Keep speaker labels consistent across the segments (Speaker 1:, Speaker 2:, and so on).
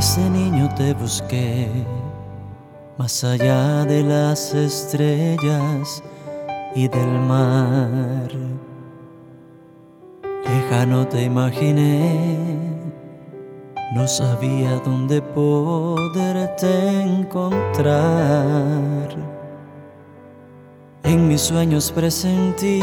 Speaker 1: Desde niño te busqué, más allá de las estrellas y del mar. Lejano te imaginé, no sabía dónde poderte encontrar. En mis sueños presentí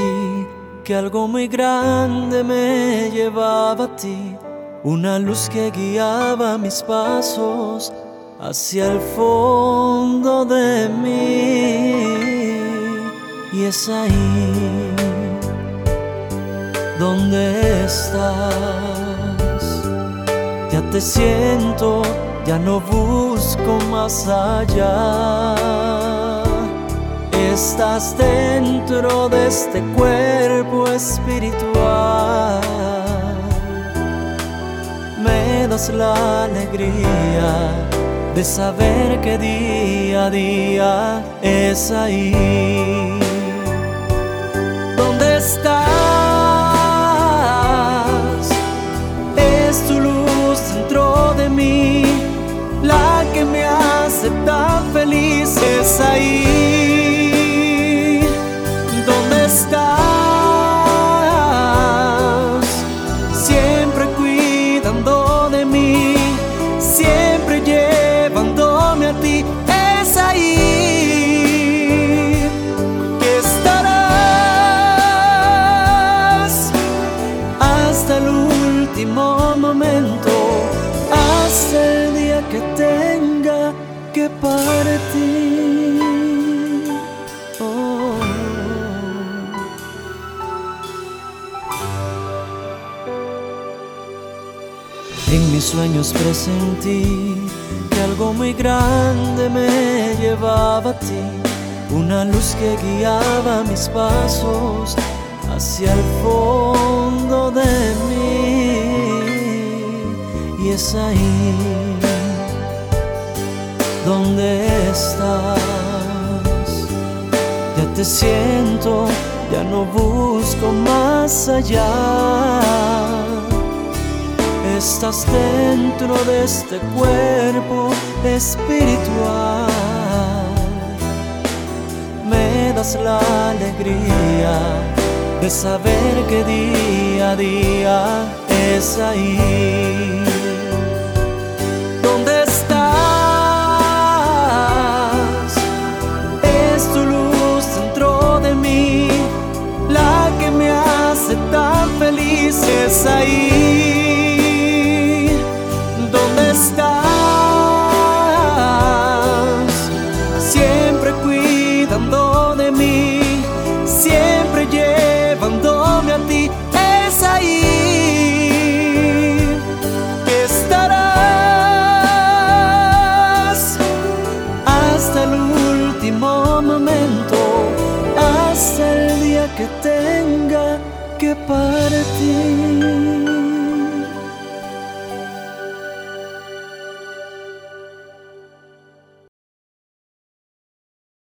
Speaker 1: que algo muy grande me llevaba a ti una luz que guiaba mis pasos hacia el fondo de mí. Y es ahí donde estás. Ya te siento, ya no busco más allá. Estás dentro de este cuerpo espiritual la alegría de saber que día a día es ahí. ¿Dónde estás? Oh. En mis sueños presentí que algo muy grande me llevaba a ti, una luz que guiaba mis pasos hacia el fondo de mí. Y es ahí ¿Dónde estás? Ya te siento, ya no busco más allá. Estás dentro de este cuerpo espiritual. Me das la alegría de saber que día a día es ahí partir.